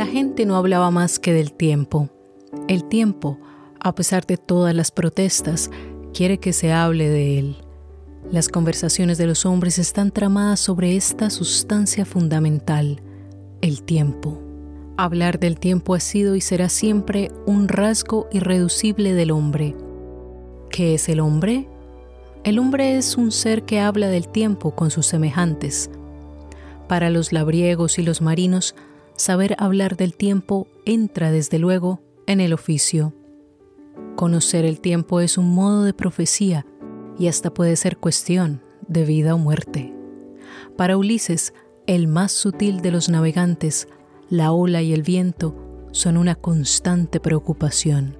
La gente no hablaba más que del tiempo. El tiempo, a pesar de todas las protestas, quiere que se hable de él. Las conversaciones de los hombres están tramadas sobre esta sustancia fundamental, el tiempo. Hablar del tiempo ha sido y será siempre un rasgo irreducible del hombre. ¿Qué es el hombre? El hombre es un ser que habla del tiempo con sus semejantes. Para los labriegos y los marinos, saber hablar del tiempo entra desde luego en el oficio. Conocer el tiempo es un modo de profecía y hasta puede ser cuestión de vida o muerte. Para Ulises, el más sutil de los navegantes, la ola y el viento son una constante preocupación.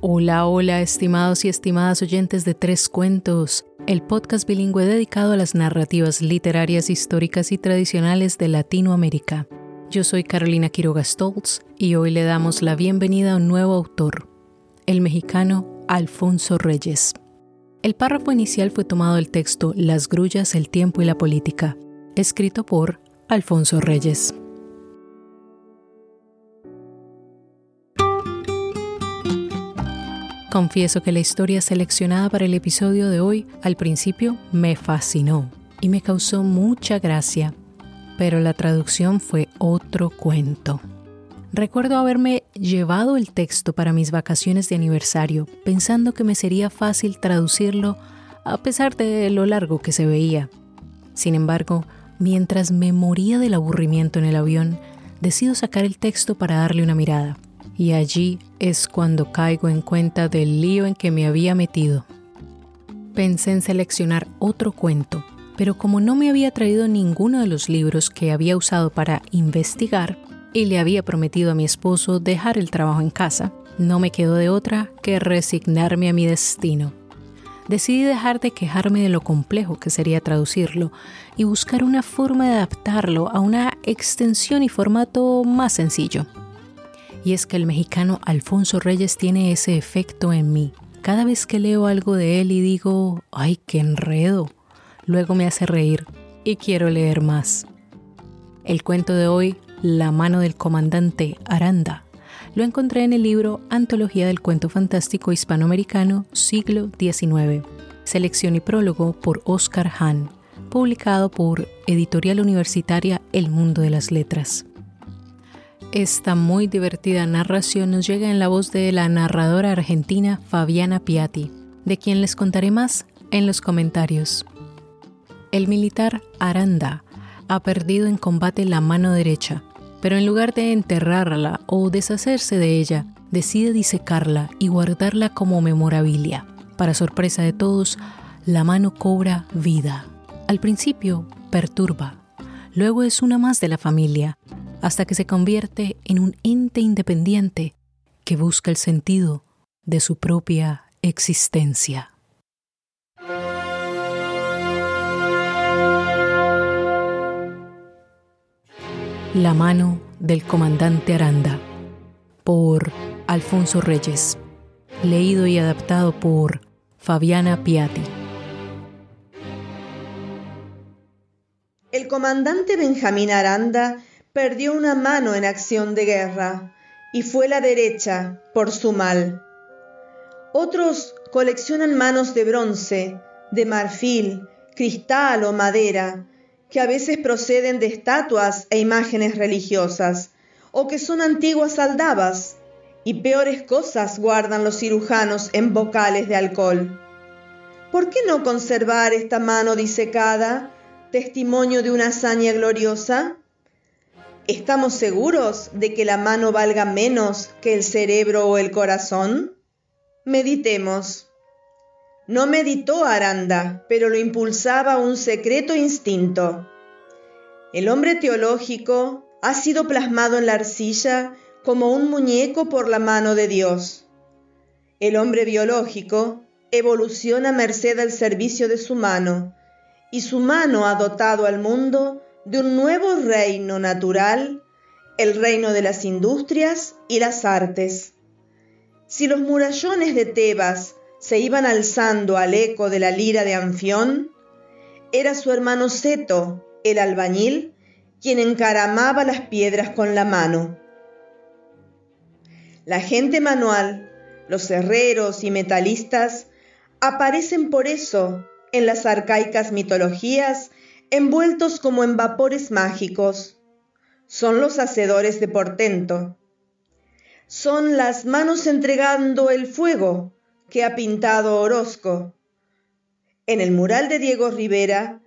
Hola, hola, estimados y estimadas oyentes de Tres Cuentos, el podcast bilingüe dedicado a las narrativas literarias, históricas y tradicionales de Latinoamérica. Yo soy Carolina Quiroga Stoltz y hoy le damos la bienvenida a un nuevo autor, el mexicano Alfonso Reyes. El párrafo inicial fue tomado del texto Las grullas, el tiempo y la política, escrito por Alfonso Reyes. Confieso que la historia seleccionada para el episodio de hoy al principio me fascinó y me causó mucha gracia, pero la traducción fue otro cuento. Recuerdo haberme llevado el texto para mis vacaciones de aniversario, pensando que me sería fácil traducirlo a pesar de lo largo que se veía. Sin embargo, mientras me moría del aburrimiento en el avión, decido sacar el texto para darle una mirada y allí es cuando caigo en cuenta del lío en que me había metido. Pensé en seleccionar otro cuento, pero como no me había traído ninguno de los libros que había usado para investigar y le había prometido a mi esposo dejar el trabajo en casa, no me quedó de otra que resignarme a mi destino. Decidí dejar de quejarme de lo complejo que sería traducirlo y buscar una forma de adaptarlo a una extensión y formato más sencillo y es que el mexicano Alfonso Reyes tiene ese efecto en mí. Cada vez que leo algo de él y digo, ¡ay, qué enredo! Luego me hace reír y quiero leer más. El cuento de hoy, La mano del comandante Aranda, lo encontré en el libro Antología del Cuento Fantástico Hispanoamericano, siglo XIX, selección y prólogo por Oscar Hahn, publicado por Editorial Universitaria El Mundo de las Letras. Esta muy divertida narración nos llega en la voz de la narradora argentina Fabiana Piatti, de quien les contaré más en los comentarios. El militar Aranda ha perdido en combate la mano derecha, pero en lugar de enterrarla o deshacerse de ella, decide disecarla y guardarla como memorabilia. Para sorpresa de todos, la mano cobra vida. Al principio perturba, luego es una más de la familia hasta que se convierte en un ente independiente que busca el sentido de su propia existencia. La mano del comandante Aranda por Alfonso Reyes, leído y adaptado por Fabiana Piatti. El comandante Benjamín Aranda perdió una mano en acción de guerra y fue la derecha por su mal. Otros coleccionan manos de bronce, de marfil, cristal o madera, que a veces proceden de estatuas e imágenes religiosas, o que son antiguas aldabas, y peores cosas guardan los cirujanos en bocales de alcohol. ¿Por qué no conservar esta mano disecada, testimonio de una hazaña gloriosa? ¿Estamos seguros de que la mano valga menos que el cerebro o el corazón? Meditemos. No meditó Aranda, pero lo impulsaba un secreto instinto. El hombre teológico ha sido plasmado en la arcilla como un muñeco por la mano de Dios. El hombre biológico evoluciona merced al servicio de su mano, y su mano ha dotado al mundo de un nuevo reino natural, el reino de las industrias y las artes. Si los murallones de Tebas se iban alzando al eco de la lira de Anfión, era su hermano Seto el albañil, quien encaramaba las piedras con la mano. La gente manual, los herreros y metalistas aparecen por eso en las arcaicas mitologías envueltos como en vapores mágicos. Son los hacedores de portento. Son las manos entregando el fuego que ha pintado Orozco. En el mural de Diego Rivera,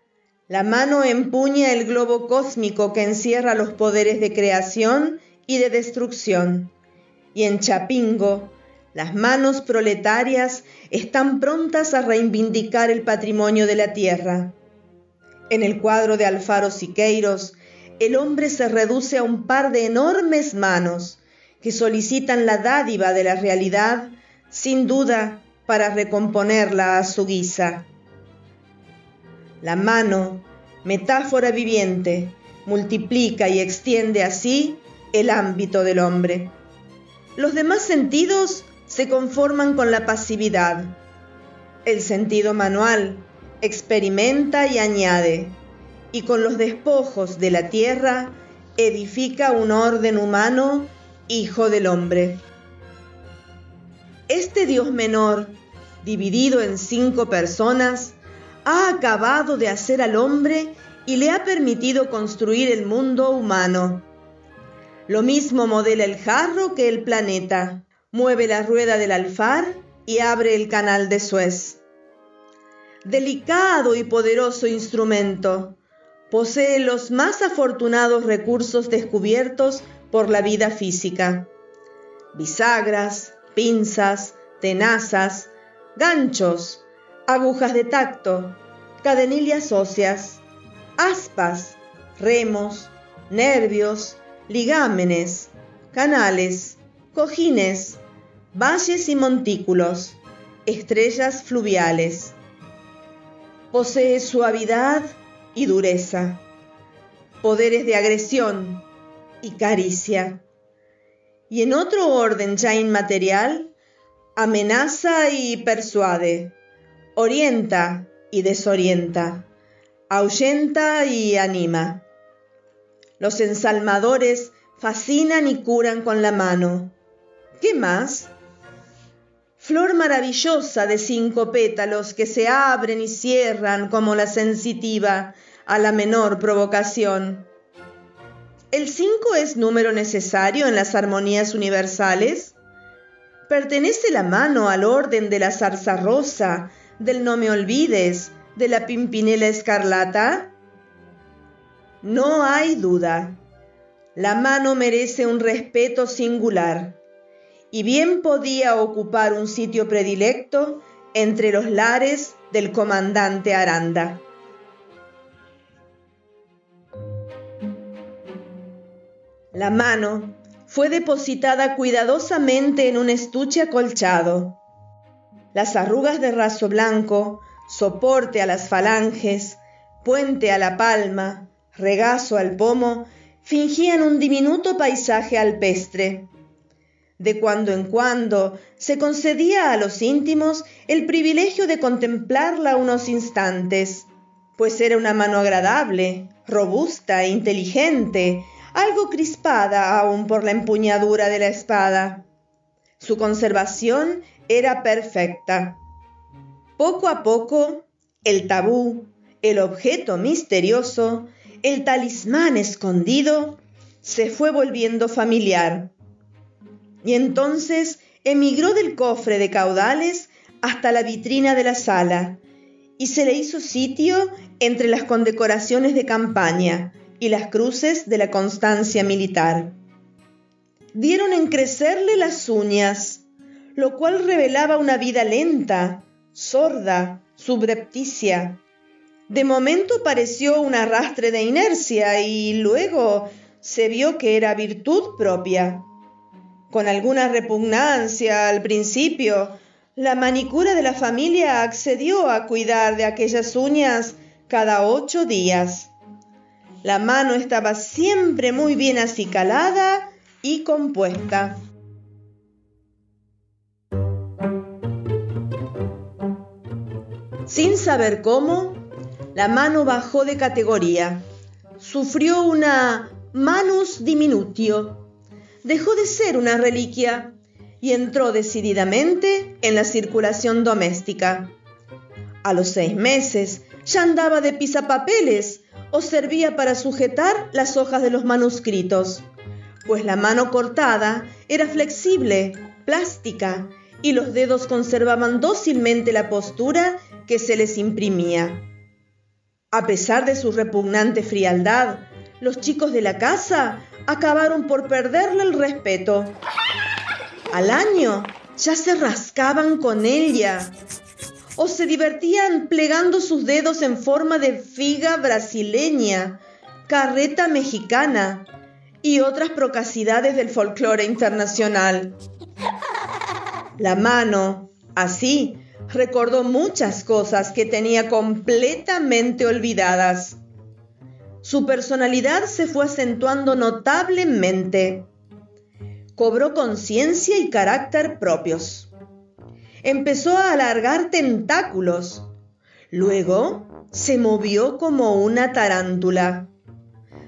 la mano empuña el globo cósmico que encierra los poderes de creación y de destrucción. Y en Chapingo, las manos proletarias están prontas a reivindicar el patrimonio de la tierra. En el cuadro de Alfaro Siqueiros, el hombre se reduce a un par de enormes manos que solicitan la dádiva de la realidad, sin duda, para recomponerla a su guisa. La mano, metáfora viviente, multiplica y extiende así el ámbito del hombre. Los demás sentidos se conforman con la pasividad. El sentido manual, experimenta y añade, y con los despojos de la tierra edifica un orden humano, hijo del hombre. Este Dios menor, dividido en cinco personas, ha acabado de hacer al hombre y le ha permitido construir el mundo humano. Lo mismo modela el jarro que el planeta, mueve la rueda del alfar y abre el canal de Suez delicado y poderoso instrumento, posee los más afortunados recursos descubiertos por la vida física. Bisagras, pinzas, tenazas, ganchos, agujas de tacto, cadenillas óseas, aspas, remos, nervios, ligámenes, canales, cojines, valles y montículos, estrellas fluviales Posee suavidad y dureza, poderes de agresión y caricia. Y en otro orden ya inmaterial, amenaza y persuade, orienta y desorienta, ahuyenta y anima. Los ensalmadores fascinan y curan con la mano. ¿Qué más? Flor maravillosa de cinco pétalos que se abren y cierran como la sensitiva a la menor provocación. ¿El cinco es número necesario en las armonías universales? ¿Pertenece la mano al orden de la zarza rosa, del no me olvides, de la pimpinela escarlata? No hay duda. La mano merece un respeto singular y bien podía ocupar un sitio predilecto entre los lares del comandante Aranda. La mano fue depositada cuidadosamente en un estuche acolchado. Las arrugas de raso blanco, soporte a las falanges, puente a la palma, regazo al pomo, fingían un diminuto paisaje alpestre de cuando en cuando se concedía a los íntimos el privilegio de contemplarla unos instantes, pues era una mano agradable, robusta e inteligente, algo crispada aún por la empuñadura de la espada. Su conservación era perfecta. Poco a poco, el tabú, el objeto misterioso, el talismán escondido, se fue volviendo familiar y entonces emigró del cofre de caudales hasta la vitrina de la sala y se le hizo sitio entre las condecoraciones de campaña y las cruces de la constancia militar. Dieron en crecerle las uñas, lo cual revelaba una vida lenta, sorda, subrepticia. De momento pareció un arrastre de inercia y luego se vio que era virtud propia con alguna repugnancia al principio, la manicura de la familia accedió a cuidar de aquellas uñas cada ocho días. La mano estaba siempre muy bien acicalada y compuesta. Sin saber cómo, la mano bajó de categoría, sufrió una manus diminutio. Dejó de ser una reliquia y entró decididamente en la circulación doméstica. A los seis meses ya andaba de pisapapeles o servía para sujetar las hojas de los manuscritos, pues la mano cortada era flexible, plástica, y los dedos conservaban dócilmente la postura que se les imprimía. A pesar de su repugnante frialdad, los chicos de la casa acabaron por perderle el respeto. Al año ya se rascaban con ella o se divertían plegando sus dedos en forma de figa brasileña, carreta mexicana y otras procacidades del folclore internacional. La mano, así, recordó muchas cosas que tenía completamente olvidadas. Su personalidad se fue acentuando notablemente. Cobró conciencia y carácter propios. Empezó a alargar tentáculos. Luego se movió como una tarántula.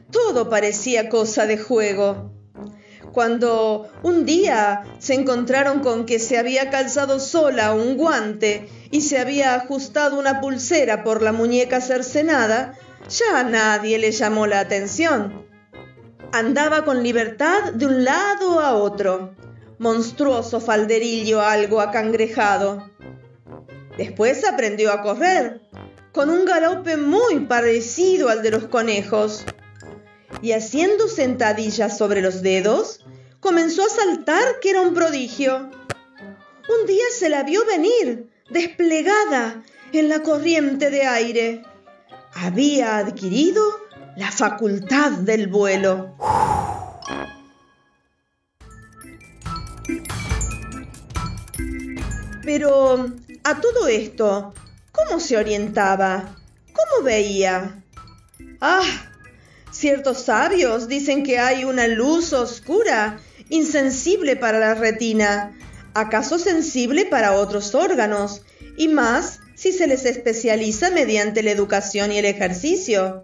Todo parecía cosa de juego cuando un día se encontraron con que se había calzado sola un guante y se había ajustado una pulsera por la muñeca cercenada, ya a nadie le llamó la atención. Andaba con libertad de un lado a otro, monstruoso falderillo algo acangrejado. Después aprendió a correr, con un galope muy parecido al de los conejos y haciendo sentadillas sobre los dedos, comenzó a saltar que era un prodigio. Un día se la vio venir, desplegada en la corriente de aire. Había adquirido la facultad del vuelo. Pero a todo esto, ¿cómo se orientaba? ¿Cómo veía? Ah, Ciertos sabios dicen que hay una luz oscura, insensible para la retina, acaso sensible para otros órganos, y más si se les especializa mediante la educación y el ejercicio.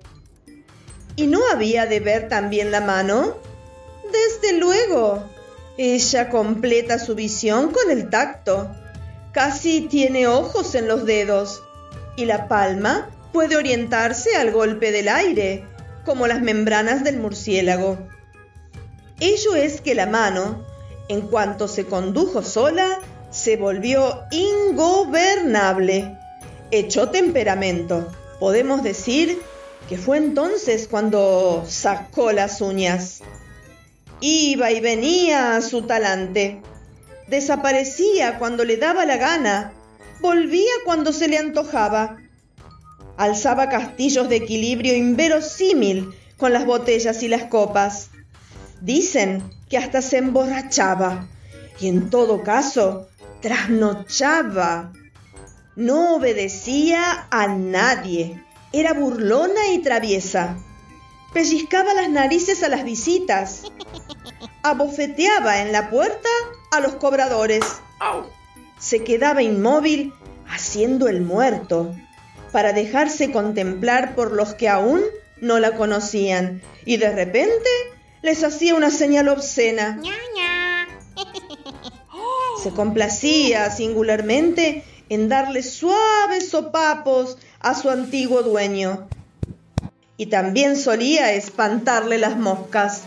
¿Y no había de ver también la mano? Desde luego. Ella completa su visión con el tacto. Casi tiene ojos en los dedos. Y la palma puede orientarse al golpe del aire como las membranas del murciélago. Ello es que la mano, en cuanto se condujo sola, se volvió ingobernable. Echó temperamento. Podemos decir que fue entonces cuando sacó las uñas. Iba y venía a su talante. Desaparecía cuando le daba la gana. Volvía cuando se le antojaba alzaba castillos de equilibrio inverosímil con las botellas y las copas. Dicen que hasta se emborrachaba y en todo caso trasnochaba. No obedecía a nadie. Era burlona y traviesa. Pellizcaba las narices a las visitas. Abofeteaba en la puerta a los cobradores. Se quedaba inmóvil haciendo el muerto para dejarse contemplar por los que aún no la conocían y de repente les hacía una señal obscena. Se complacía singularmente en darle suaves sopapos a su antiguo dueño y también solía espantarle las moscas.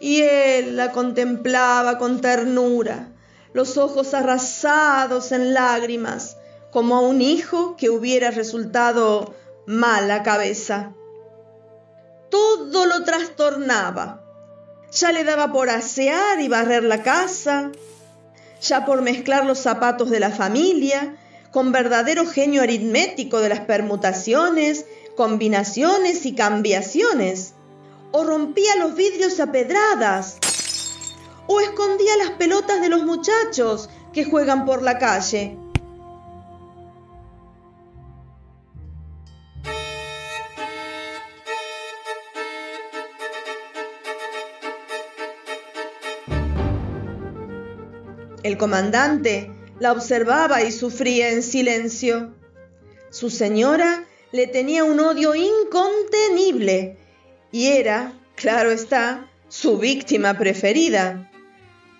Y él la contemplaba con ternura, los ojos arrasados en lágrimas, como a un hijo que hubiera resultado mala cabeza. Todo lo trastornaba. Ya le daba por asear y barrer la casa, ya por mezclar los zapatos de la familia, con verdadero genio aritmético de las permutaciones, combinaciones y cambiaciones, o rompía los vidrios a pedradas, o escondía las pelotas de los muchachos que juegan por la calle. El comandante la observaba y sufría en silencio. Su señora le tenía un odio incontenible y era, claro está, su víctima preferida.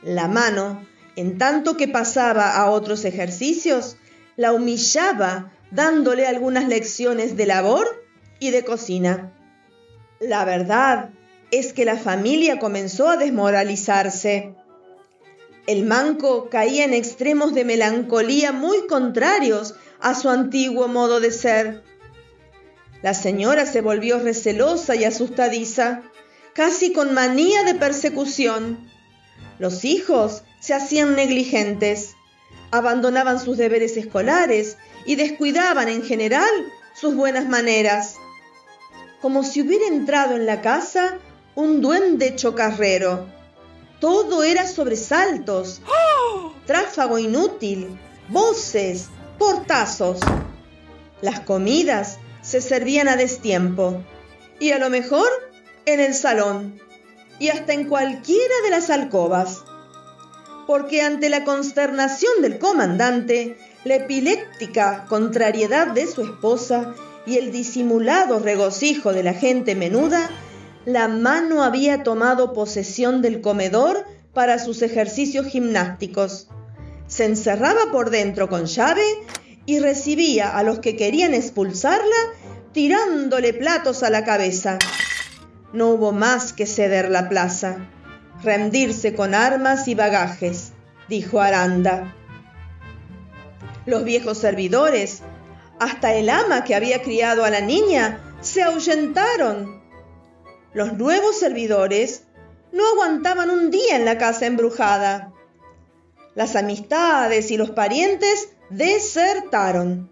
La mano, en tanto que pasaba a otros ejercicios, la humillaba dándole algunas lecciones de labor y de cocina. La verdad es que la familia comenzó a desmoralizarse. El manco caía en extremos de melancolía muy contrarios a su antiguo modo de ser. La señora se volvió recelosa y asustadiza, casi con manía de persecución. Los hijos se hacían negligentes, abandonaban sus deberes escolares y descuidaban en general sus buenas maneras, como si hubiera entrado en la casa un duende chocarrero. Todo era sobresaltos, tráfago inútil, voces, portazos. Las comidas se servían a destiempo y a lo mejor en el salón y hasta en cualquiera de las alcobas. Porque ante la consternación del comandante, la epiléptica contrariedad de su esposa y el disimulado regocijo de la gente menuda, la mano había tomado posesión del comedor para sus ejercicios gimnásticos. Se encerraba por dentro con llave y recibía a los que querían expulsarla tirándole platos a la cabeza. No hubo más que ceder la plaza, rendirse con armas y bagajes, dijo Aranda. Los viejos servidores, hasta el ama que había criado a la niña, se ahuyentaron los nuevos servidores no aguantaban un día en la casa embrujada. Las amistades y los parientes desertaron.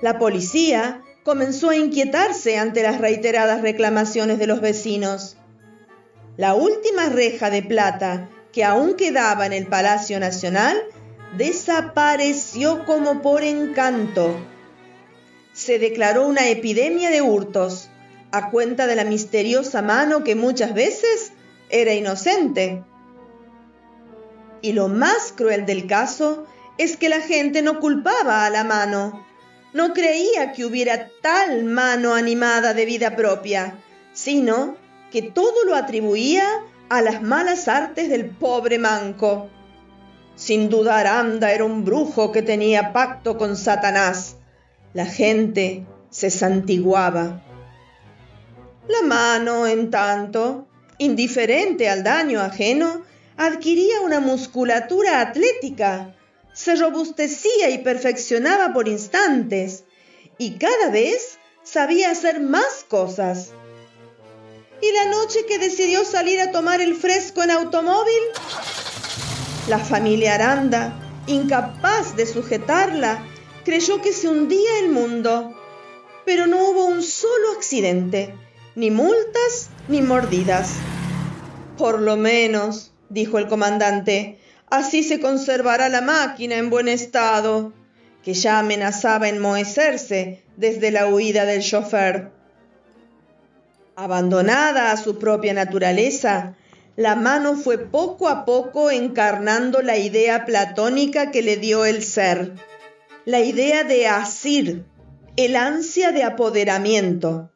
La policía comenzó a inquietarse ante las reiteradas reclamaciones de los vecinos. La última reja de plata que aún quedaba en el Palacio Nacional desapareció como por encanto. Se declaró una epidemia de hurtos a cuenta de la misteriosa mano que muchas veces era inocente. Y lo más cruel del caso es que la gente no culpaba a la mano, no creía que hubiera tal mano animada de vida propia, sino que todo lo atribuía a las malas artes del pobre manco. Sin duda Aranda era un brujo que tenía pacto con Satanás. La gente se santiguaba. La mano, en tanto, indiferente al daño ajeno, adquiría una musculatura atlética, se robustecía y perfeccionaba por instantes, y cada vez sabía hacer más cosas. ¿Y la noche que decidió salir a tomar el fresco en automóvil? La familia Aranda, incapaz de sujetarla, creyó que se hundía el mundo, pero no hubo un solo accidente ni multas ni mordidas. Por lo menos, dijo el comandante, así se conservará la máquina en buen estado, que ya amenazaba enmohecerse desde la huida del chofer. Abandonada a su propia naturaleza, la mano fue poco a poco encarnando la idea platónica que le dio el ser, la idea de asir, el ansia de apoderamiento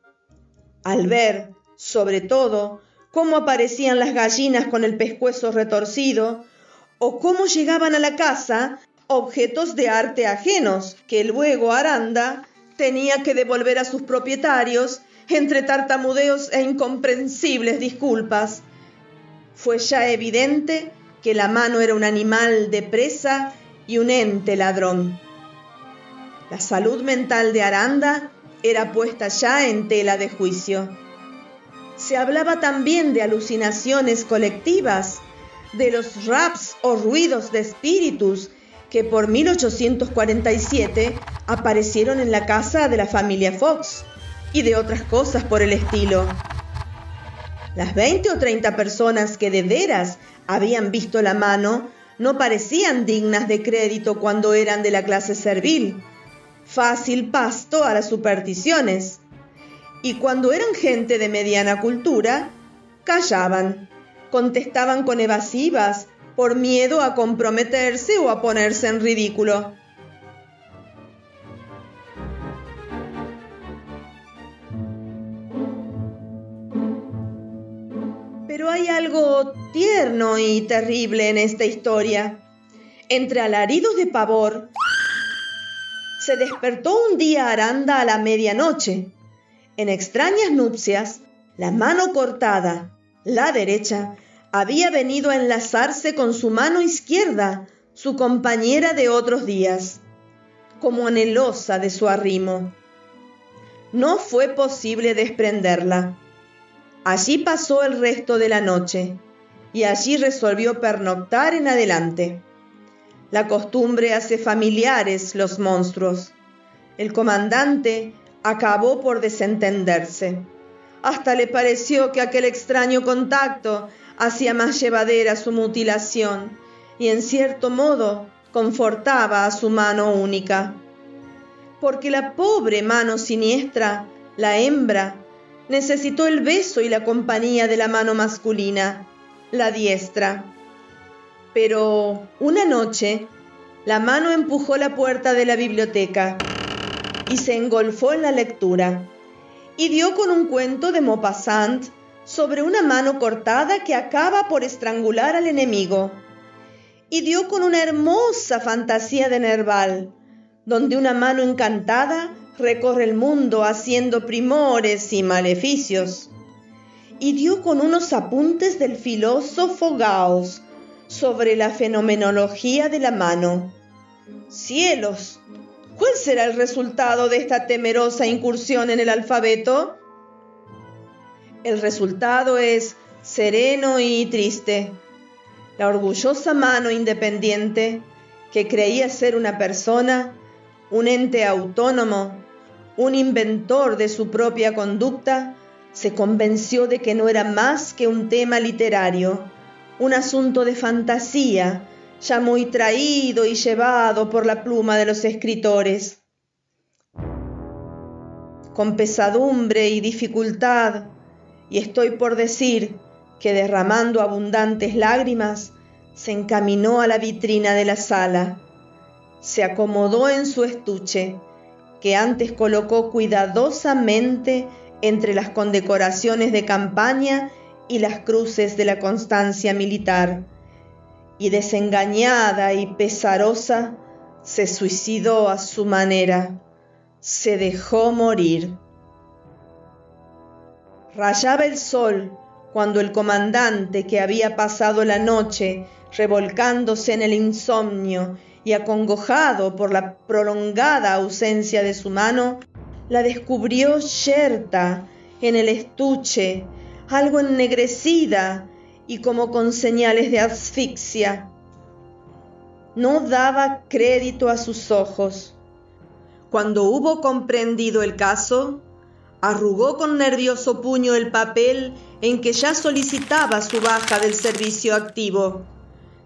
al ver, sobre todo, cómo aparecían las gallinas con el pescuezo retorcido, o cómo llegaban a la casa objetos de arte ajenos que luego Aranda tenía que devolver a sus propietarios entre tartamudeos e incomprensibles disculpas. Fue ya evidente que la mano era un animal de presa y un ente ladrón. La salud mental de Aranda era puesta ya en tela de juicio. Se hablaba también de alucinaciones colectivas, de los raps o ruidos de espíritus que por 1847 aparecieron en la casa de la familia Fox y de otras cosas por el estilo. Las 20 o 30 personas que de veras habían visto la mano no parecían dignas de crédito cuando eran de la clase servil fácil pasto a las supersticiones, y cuando eran gente de mediana cultura, callaban, contestaban con evasivas por miedo a comprometerse o a ponerse en ridículo. Pero hay algo tierno y terrible en esta historia. Entre alaridos de pavor, se despertó un día Aranda a la medianoche. En extrañas nupcias, la mano cortada, la derecha, había venido a enlazarse con su mano izquierda, su compañera de otros días, como anhelosa de su arrimo. No fue posible desprenderla. Allí pasó el resto de la noche y allí resolvió pernoctar en adelante. La costumbre hace familiares los monstruos. El comandante acabó por desentenderse. Hasta le pareció que aquel extraño contacto hacía más llevadera su mutilación y en cierto modo confortaba a su mano única. Porque la pobre mano siniestra, la hembra, necesitó el beso y la compañía de la mano masculina, la diestra. Pero una noche, la mano empujó la puerta de la biblioteca y se engolfó en la lectura y dio con un cuento de Maupassant sobre una mano cortada que acaba por estrangular al enemigo. Y dio con una hermosa fantasía de Nerval, donde una mano encantada recorre el mundo haciendo primores y maleficios. Y dio con unos apuntes del filósofo Gauss sobre la fenomenología de la mano. Cielos, ¿cuál será el resultado de esta temerosa incursión en el alfabeto? El resultado es sereno y triste. La orgullosa mano independiente, que creía ser una persona, un ente autónomo, un inventor de su propia conducta, se convenció de que no era más que un tema literario, un asunto de fantasía, ya muy traído y llevado por la pluma de los escritores. Con pesadumbre y dificultad, y estoy por decir que derramando abundantes lágrimas, se encaminó a la vitrina de la sala, se acomodó en su estuche, que antes colocó cuidadosamente entre las condecoraciones de campaña y las cruces de la constancia militar, y desengañada y pesarosa, se suicidó a su manera, se dejó morir. Rayaba el sol cuando el comandante, que había pasado la noche revolcándose en el insomnio y acongojado por la prolongada ausencia de su mano, la descubrió yerta en el estuche, algo ennegrecida y como con señales de asfixia. No daba crédito a sus ojos. Cuando hubo comprendido el caso, arrugó con nervioso puño el papel en que ya solicitaba su baja del servicio activo.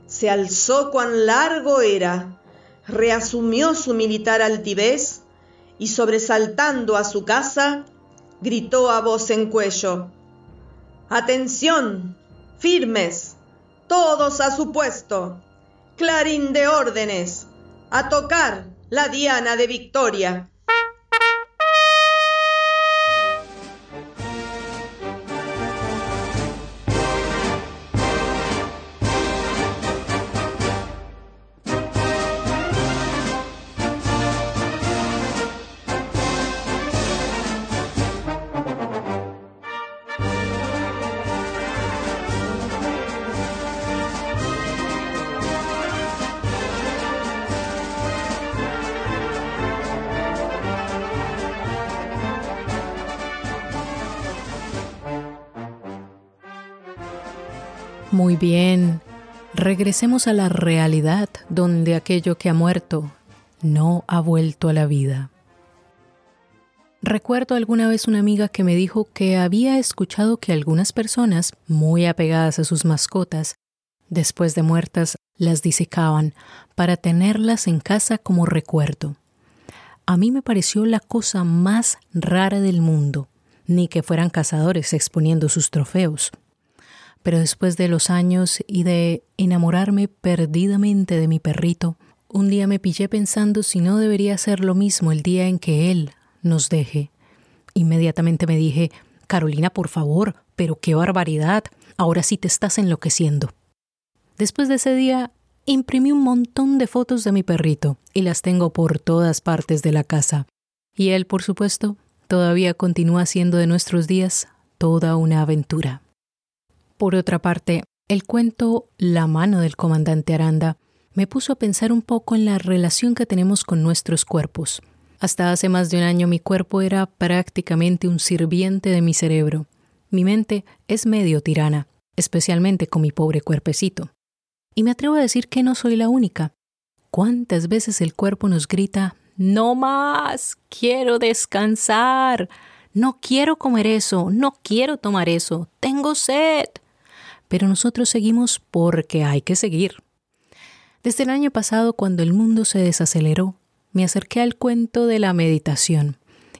Se alzó cuán largo era, reasumió su militar altivez y sobresaltando a su casa, gritó a voz en cuello. Atención, firmes, todos a su puesto. Clarín de órdenes, a tocar la diana de victoria. Muy bien, regresemos a la realidad donde aquello que ha muerto no ha vuelto a la vida. Recuerdo alguna vez una amiga que me dijo que había escuchado que algunas personas, muy apegadas a sus mascotas, después de muertas las disecaban para tenerlas en casa como recuerdo. A mí me pareció la cosa más rara del mundo, ni que fueran cazadores exponiendo sus trofeos pero después de los años y de enamorarme perdidamente de mi perrito, un día me pillé pensando si no debería ser lo mismo el día en que él nos deje. Inmediatamente me dije, Carolina, por favor, pero qué barbaridad, ahora sí te estás enloqueciendo. Después de ese día, imprimí un montón de fotos de mi perrito y las tengo por todas partes de la casa. Y él, por supuesto, todavía continúa siendo de nuestros días toda una aventura. Por otra parte, el cuento La mano del comandante Aranda me puso a pensar un poco en la relación que tenemos con nuestros cuerpos. Hasta hace más de un año mi cuerpo era prácticamente un sirviente de mi cerebro. Mi mente es medio tirana, especialmente con mi pobre cuerpecito. Y me atrevo a decir que no soy la única. ¿Cuántas veces el cuerpo nos grita, no más, quiero descansar, no quiero comer eso, no quiero tomar eso, tengo sed? Pero nosotros seguimos porque hay que seguir. Desde el año pasado, cuando el mundo se desaceleró, me acerqué al cuento de la meditación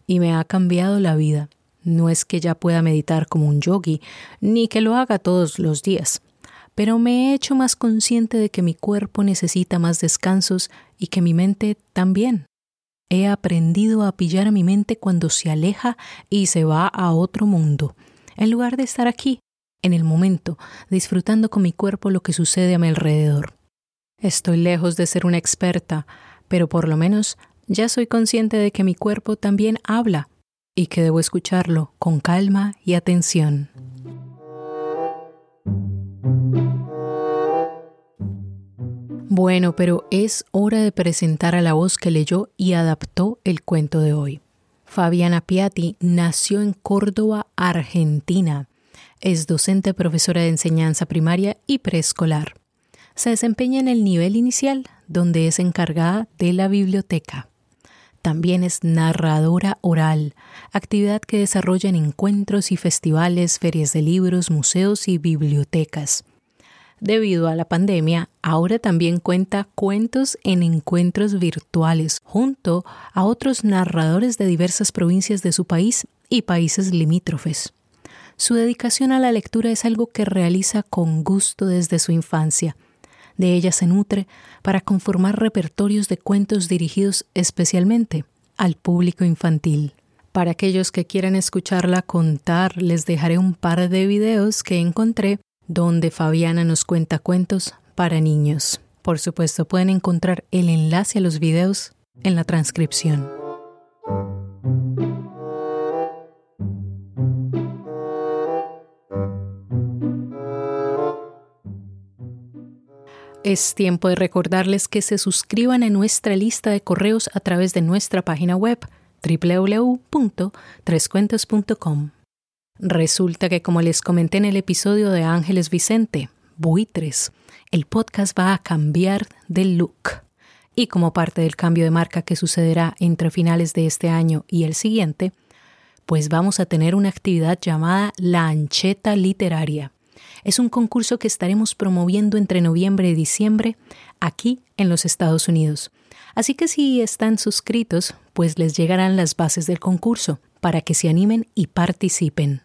y me ha cambiado la vida. No es que ya pueda meditar como un yogi, ni que lo haga todos los días, pero me he hecho más consciente de que mi cuerpo necesita más descansos y que mi mente también. He aprendido a pillar a mi mente cuando se aleja y se va a otro mundo, en lugar de estar aquí, en el momento, disfrutando con mi cuerpo lo que sucede a mi alrededor. Estoy lejos de ser una experta, pero por lo menos ya soy consciente de que mi cuerpo también habla y que debo escucharlo con calma y atención. Bueno, pero es hora de presentar a la voz que leyó y adaptó el cuento de hoy. Fabiana Piatti nació en Córdoba, Argentina. Es docente profesora de enseñanza primaria y preescolar. Se desempeña en el nivel inicial donde es encargada de la biblioteca. También es narradora oral, actividad que desarrolla en encuentros y festivales, ferias de libros, museos y bibliotecas. Debido a la pandemia, ahora también cuenta cuentos en encuentros virtuales junto a otros narradores de diversas provincias de su país y países limítrofes. Su dedicación a la lectura es algo que realiza con gusto desde su infancia de ella se nutre para conformar repertorios de cuentos dirigidos especialmente al público infantil. Para aquellos que quieran escucharla contar, les dejaré un par de videos que encontré donde Fabiana nos cuenta cuentos para niños. Por supuesto, pueden encontrar el enlace a los videos en la transcripción. Es tiempo de recordarles que se suscriban a nuestra lista de correos a través de nuestra página web www.trescuentos.com. Resulta que como les comenté en el episodio de Ángeles Vicente, Buitres, el podcast va a cambiar de look. Y como parte del cambio de marca que sucederá entre finales de este año y el siguiente, pues vamos a tener una actividad llamada La Ancheta Literaria es un concurso que estaremos promoviendo entre noviembre y diciembre aquí en los Estados Unidos. Así que si están suscritos, pues les llegarán las bases del concurso para que se animen y participen.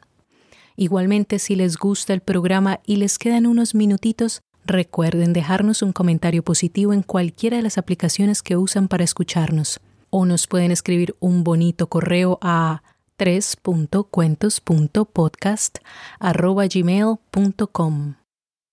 Igualmente, si les gusta el programa y les quedan unos minutitos, recuerden dejarnos un comentario positivo en cualquiera de las aplicaciones que usan para escucharnos. O nos pueden escribir un bonito correo a 3.cuentos.podcast.gmail.com.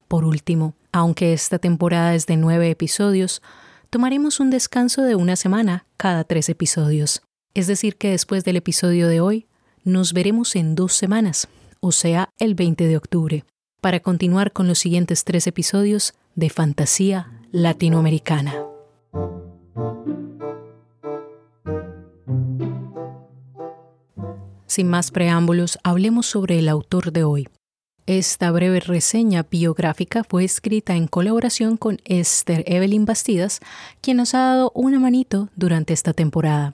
Por último, aunque esta temporada es de nueve episodios, tomaremos un descanso de una semana cada tres episodios. Es decir, que después del episodio de hoy, nos veremos en dos semanas, o sea, el 20 de octubre, para continuar con los siguientes tres episodios de Fantasía Latinoamericana. Sin más preámbulos, hablemos sobre el autor de hoy. Esta breve reseña biográfica fue escrita en colaboración con Esther Evelyn Bastidas, quien nos ha dado una manito durante esta temporada.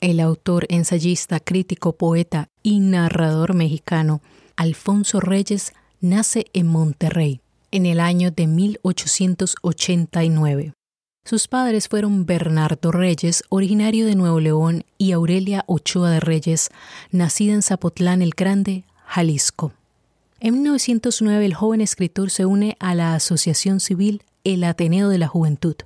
El autor, ensayista, crítico, poeta y narrador mexicano, Alfonso Reyes, nace en Monterrey en el año de 1889. Sus padres fueron Bernardo Reyes, originario de Nuevo León, y Aurelia Ochoa de Reyes, nacida en Zapotlán el Grande, Jalisco. En 1909 el joven escritor se une a la asociación civil El Ateneo de la Juventud,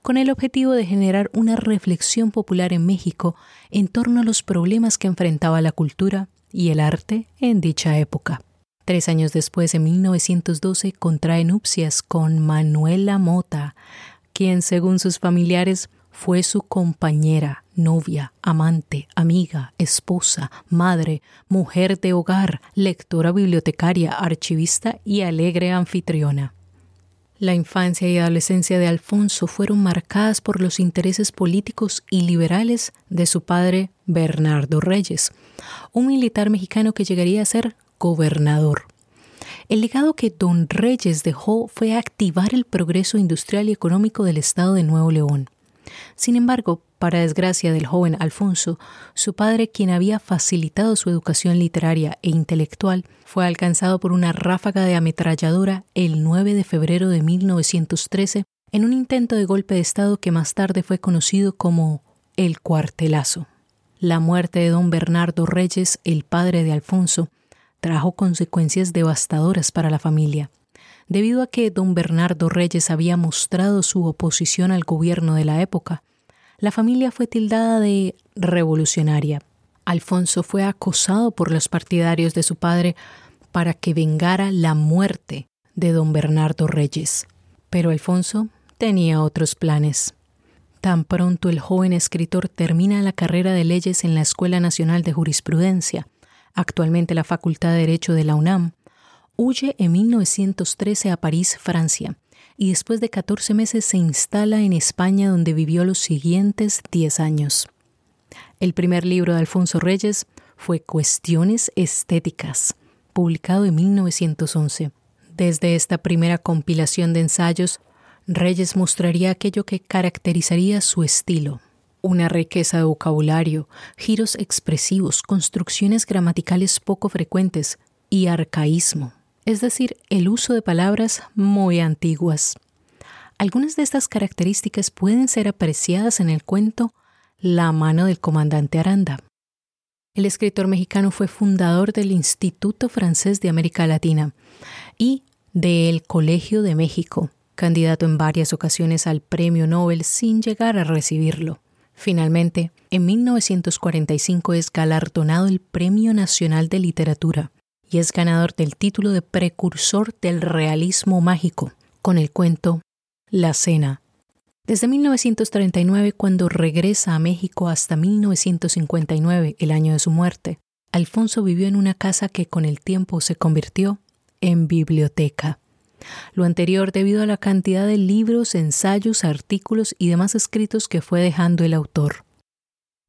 con el objetivo de generar una reflexión popular en México en torno a los problemas que enfrentaba la cultura y el arte en dicha época. Tres años después, en 1912, contrae nupcias con Manuela Mota, quien, según sus familiares, fue su compañera, novia, amante, amiga, esposa, madre, mujer de hogar, lectora bibliotecaria, archivista y alegre anfitriona. La infancia y adolescencia de Alfonso fueron marcadas por los intereses políticos y liberales de su padre Bernardo Reyes, un militar mexicano que llegaría a ser gobernador. El legado que don Reyes dejó fue activar el progreso industrial y económico del estado de Nuevo León. Sin embargo, para desgracia del joven Alfonso, su padre, quien había facilitado su educación literaria e intelectual, fue alcanzado por una ráfaga de ametralladora el 9 de febrero de 1913 en un intento de golpe de Estado que más tarde fue conocido como el cuartelazo. La muerte de don Bernardo Reyes, el padre de Alfonso, trajo consecuencias devastadoras para la familia. Debido a que don Bernardo Reyes había mostrado su oposición al gobierno de la época, la familia fue tildada de revolucionaria. Alfonso fue acosado por los partidarios de su padre para que vengara la muerte de don Bernardo Reyes. Pero Alfonso tenía otros planes. Tan pronto el joven escritor termina la carrera de leyes en la Escuela Nacional de Jurisprudencia, actualmente la Facultad de Derecho de la UNAM, huye en 1913 a París, Francia, y después de 14 meses se instala en España donde vivió los siguientes 10 años. El primer libro de Alfonso Reyes fue Cuestiones Estéticas, publicado en 1911. Desde esta primera compilación de ensayos, Reyes mostraría aquello que caracterizaría su estilo, una riqueza de vocabulario, giros expresivos, construcciones gramaticales poco frecuentes y arcaísmo, es decir, el uso de palabras muy antiguas. Algunas de estas características pueden ser apreciadas en el cuento La mano del comandante Aranda. El escritor mexicano fue fundador del Instituto Francés de América Latina y del Colegio de México, candidato en varias ocasiones al Premio Nobel sin llegar a recibirlo. Finalmente, en 1945 es galardonado el Premio Nacional de Literatura y es ganador del título de precursor del realismo mágico con el cuento La Cena. Desde 1939, cuando regresa a México hasta 1959, el año de su muerte, Alfonso vivió en una casa que con el tiempo se convirtió en biblioteca. Lo anterior debido a la cantidad de libros, ensayos, artículos y demás escritos que fue dejando el autor.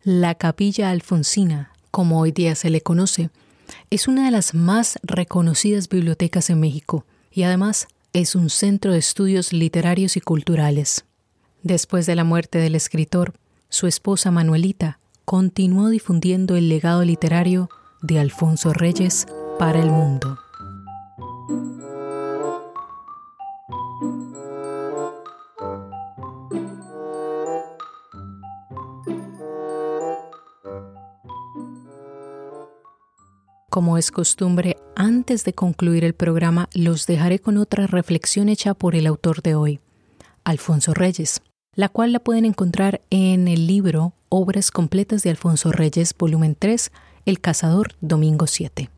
La capilla alfonsina, como hoy día se le conoce, es una de las más reconocidas bibliotecas en México y además es un centro de estudios literarios y culturales. Después de la muerte del escritor, su esposa Manuelita continuó difundiendo el legado literario de Alfonso Reyes para el mundo. Como es costumbre, antes de concluir el programa, los dejaré con otra reflexión hecha por el autor de hoy, Alfonso Reyes, la cual la pueden encontrar en el libro Obras completas de Alfonso Reyes, volumen 3, El Cazador, domingo 7.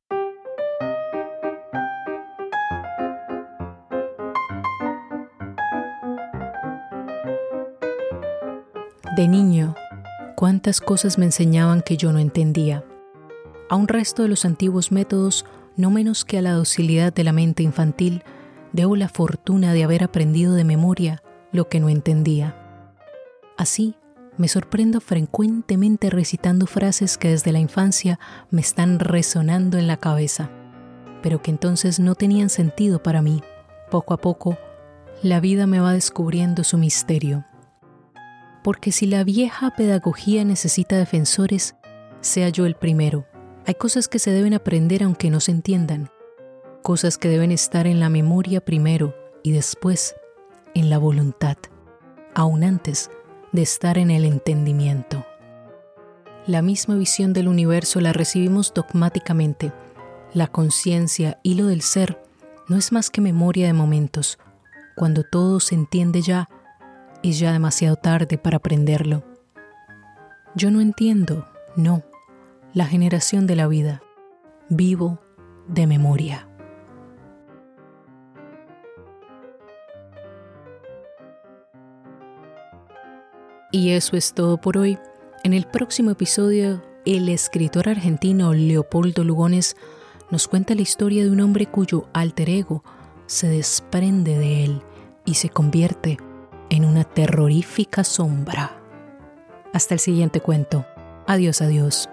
De niño, cuántas cosas me enseñaban que yo no entendía a un resto de los antiguos métodos, no menos que a la docilidad de la mente infantil, debo la fortuna de haber aprendido de memoria lo que no entendía. Así, me sorprendo frecuentemente recitando frases que desde la infancia me están resonando en la cabeza, pero que entonces no tenían sentido para mí. Poco a poco, la vida me va descubriendo su misterio. Porque si la vieja pedagogía necesita defensores, sea yo el primero hay cosas que se deben aprender aunque no se entiendan, cosas que deben estar en la memoria primero y después en la voluntad, aún antes de estar en el entendimiento. La misma visión del universo la recibimos dogmáticamente. La conciencia, hilo del ser, no es más que memoria de momentos. Cuando todo se entiende ya, es ya demasiado tarde para aprenderlo. Yo no entiendo, no la generación de la vida. Vivo de memoria. Y eso es todo por hoy. En el próximo episodio, el escritor argentino Leopoldo Lugones nos cuenta la historia de un hombre cuyo alter ego se desprende de él y se convierte en una terrorífica sombra. Hasta el siguiente cuento. Adiós, adiós.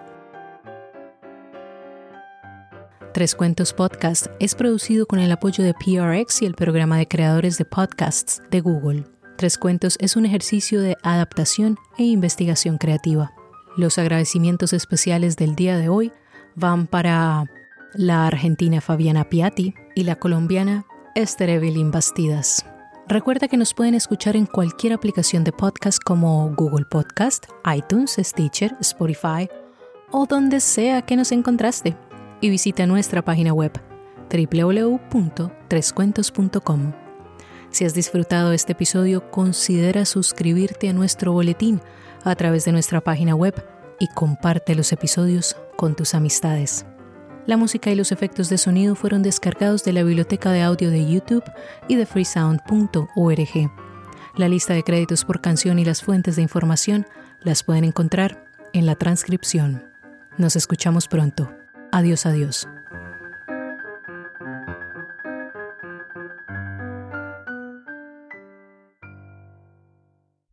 Tres Cuentos Podcast es producido con el apoyo de PRX y el programa de creadores de podcasts de Google. Tres Cuentos es un ejercicio de adaptación e investigación creativa. Los agradecimientos especiales del día de hoy van para la argentina Fabiana Piatti y la colombiana Esther Evelyn Bastidas. Recuerda que nos pueden escuchar en cualquier aplicación de podcast como Google Podcast, iTunes, Stitcher, Spotify o donde sea que nos encontraste y visita nuestra página web www.trescuentos.com. Si has disfrutado este episodio, considera suscribirte a nuestro boletín a través de nuestra página web y comparte los episodios con tus amistades. La música y los efectos de sonido fueron descargados de la biblioteca de audio de YouTube y de freesound.org. La lista de créditos por canción y las fuentes de información las pueden encontrar en la transcripción. Nos escuchamos pronto. Adiós, adiós.